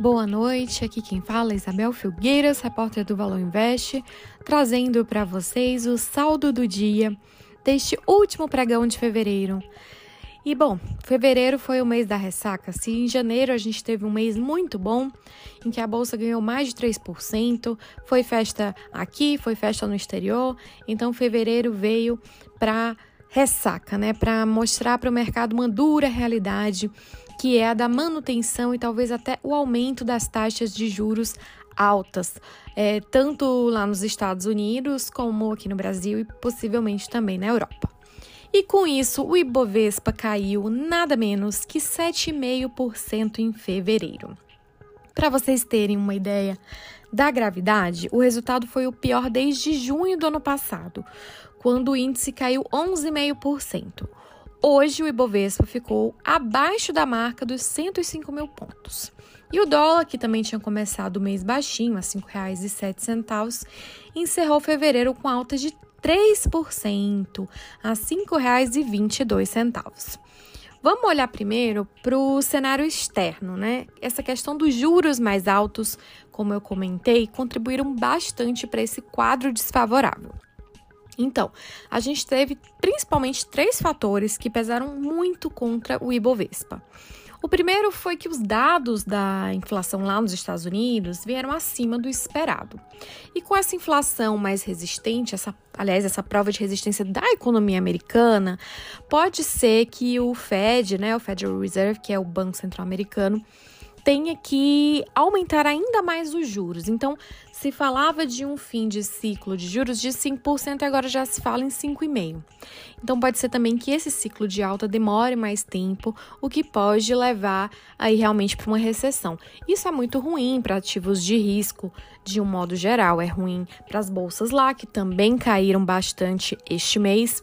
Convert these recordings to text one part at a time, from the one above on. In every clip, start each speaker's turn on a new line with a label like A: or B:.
A: Boa noite, aqui quem fala é Isabel Filgueiras, repórter do Valor Invest, trazendo para vocês o saldo do dia deste último pregão de fevereiro. E bom, fevereiro foi o mês da ressaca. Se em janeiro a gente teve um mês muito bom, em que a bolsa ganhou mais de 3%, foi festa aqui, foi festa no exterior, então fevereiro veio para ressaca, né, para mostrar para o mercado uma dura realidade que é a da manutenção e talvez até o aumento das taxas de juros altas, é, tanto lá nos Estados Unidos como aqui no Brasil e possivelmente também na Europa. E com isso, o Ibovespa caiu nada menos que 7,5% em fevereiro. Para vocês terem uma ideia da gravidade, o resultado foi o pior desde junho do ano passado, quando o índice caiu 11,5%. Hoje o Ibovespa ficou abaixo da marca dos 105 mil pontos. E o dólar, que também tinha começado o mês baixinho, a R$ 5,07, encerrou fevereiro com alta de 3%, a R$ 5,22. Vamos olhar primeiro para o cenário externo, né? Essa questão dos juros mais altos, como eu comentei, contribuíram bastante para esse quadro desfavorável. Então, a gente teve principalmente três fatores que pesaram muito contra o Ibovespa. O primeiro foi que os dados da inflação lá nos Estados Unidos vieram acima do esperado. E com essa inflação mais resistente, essa, aliás, essa prova de resistência da economia americana, pode ser que o Fed, né, o Federal Reserve, que é o Banco Central Americano, tenha que aumentar ainda mais os juros. Então, se falava de um fim de ciclo de juros de 5%, agora já se fala em 5,5%. Então, pode ser também que esse ciclo de alta demore mais tempo, o que pode levar aí realmente para uma recessão. Isso é muito ruim para ativos de risco, de um modo geral. É ruim para as bolsas lá, que também caíram bastante este mês.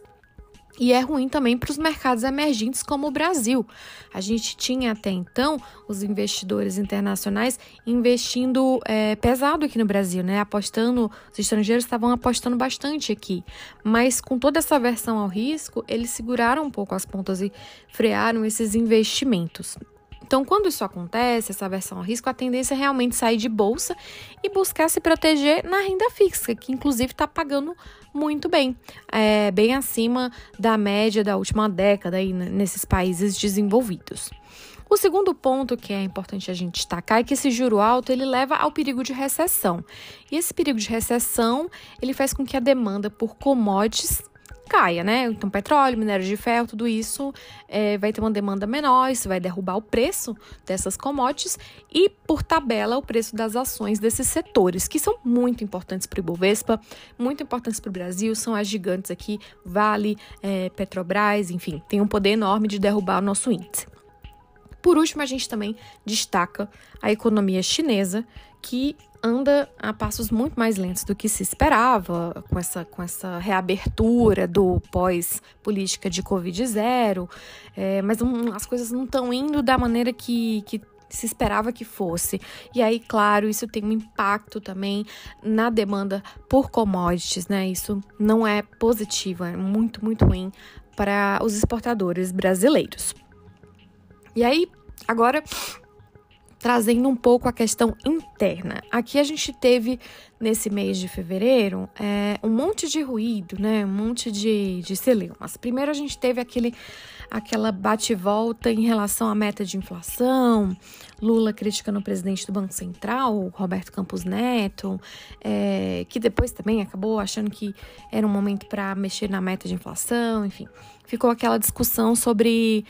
A: E é ruim também para os mercados emergentes como o Brasil. A gente tinha até então os investidores internacionais investindo é, pesado aqui no Brasil, né? Apostando, os estrangeiros estavam apostando bastante aqui. Mas com toda essa aversão ao risco, eles seguraram um pouco as pontas e frearam esses investimentos. Então, quando isso acontece, essa aversão ao risco, a tendência é realmente sair de bolsa e buscar se proteger na renda fixa, que inclusive está pagando muito bem, é, bem acima da média da última década aí nesses países desenvolvidos. O segundo ponto que é importante a gente destacar é que esse juro alto ele leva ao perigo de recessão. E esse perigo de recessão ele faz com que a demanda por commodities caia, né? Então, petróleo, minério de ferro, tudo isso é, vai ter uma demanda menor, isso vai derrubar o preço dessas commodities e, por tabela, o preço das ações desses setores, que são muito importantes para o Ibovespa, muito importantes para o Brasil, são as gigantes aqui, Vale, é, Petrobras, enfim, tem um poder enorme de derrubar o nosso índice. Por último, a gente também destaca a economia chinesa, que anda a passos muito mais lentos do que se esperava, com essa, com essa reabertura do pós-política de Covid-0, é, mas um, as coisas não estão indo da maneira que, que se esperava que fosse. E aí, claro, isso tem um impacto também na demanda por commodities, né? Isso não é positivo, é muito, muito ruim para os exportadores brasileiros. E aí, agora trazendo um pouco a questão interna. Aqui a gente teve nesse mês de fevereiro é, um monte de ruído, né? Um monte de, de celeumas. Primeiro a gente teve aquele aquela bate-volta em relação à meta de inflação, Lula criticando o presidente do Banco Central, Roberto Campos Neto, é, que depois também acabou achando que era um momento para mexer na meta de inflação, enfim. Ficou aquela discussão sobre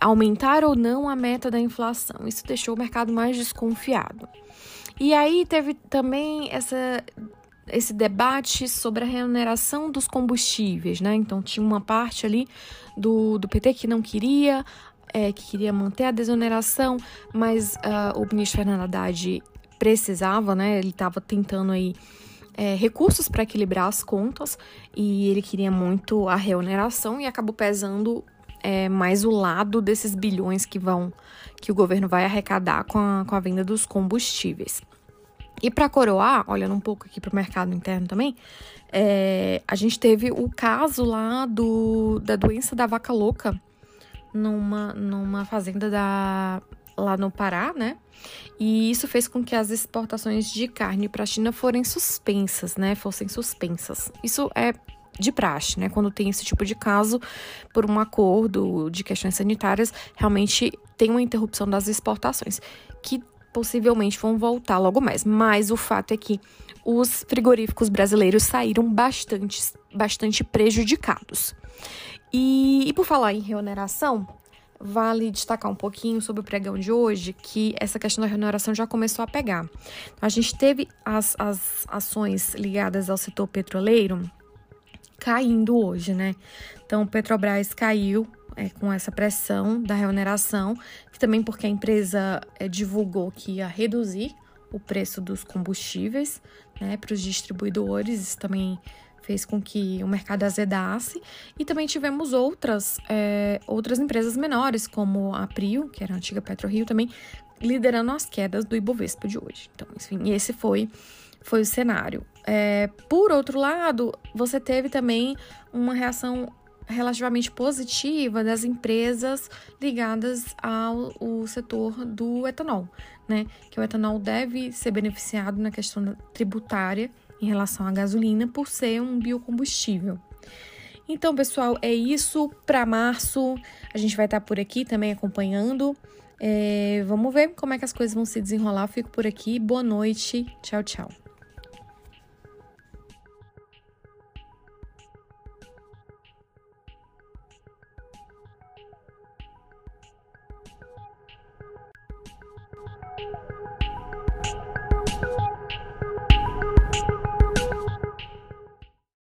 A: aumentar ou não a meta da inflação. Isso deixou o mercado mais desconfiado. E aí teve também essa, esse debate sobre a remuneração dos combustíveis, né? Então tinha uma parte ali do, do PT que não queria, é, que queria manter a desoneração, mas uh, o ministro Fernando Haddad precisava, né? Ele estava tentando aí é, recursos para equilibrar as contas e ele queria muito a reoneração e acabou pesando é, mais o lado desses bilhões que vão que o governo vai arrecadar com a, com a venda dos combustíveis. E para coroar, olhando um pouco aqui para o mercado interno também, é, a gente teve o caso lá do, da doença da vaca louca numa, numa fazenda da, lá no Pará, né? E isso fez com que as exportações de carne para a China forem suspensas, né? Fossem suspensas. Isso é de praxe, né? Quando tem esse tipo de caso, por um acordo de questões sanitárias, realmente tem uma interrupção das exportações, que possivelmente vão voltar logo mais. Mas o fato é que os frigoríficos brasileiros saíram bastante, bastante prejudicados. E, e por falar em reoneração, vale destacar um pouquinho sobre o pregão de hoje, que essa questão da remuneração já começou a pegar. A gente teve as, as ações ligadas ao setor petroleiro caindo hoje, né? Então, Petrobras caiu é, com essa pressão da remuneração, também porque a empresa é, divulgou que ia reduzir o preço dos combustíveis né, para os distribuidores. Isso também fez com que o mercado azedasse. E também tivemos outras, é, outras empresas menores, como a Prio, que era a antiga PetroRio, também liderando as quedas do Ibovespa de hoje. Então, enfim, esse foi, foi o cenário. É, por outro lado, você teve também uma reação relativamente positiva das empresas ligadas ao, setor do etanol, né? Que o etanol deve ser beneficiado na questão tributária em relação à gasolina por ser um biocombustível. Então, pessoal, é isso para março. A gente vai estar por aqui também acompanhando. É, vamos ver como é que as coisas vão se desenrolar. Eu fico por aqui. Boa noite. Tchau, tchau. うん。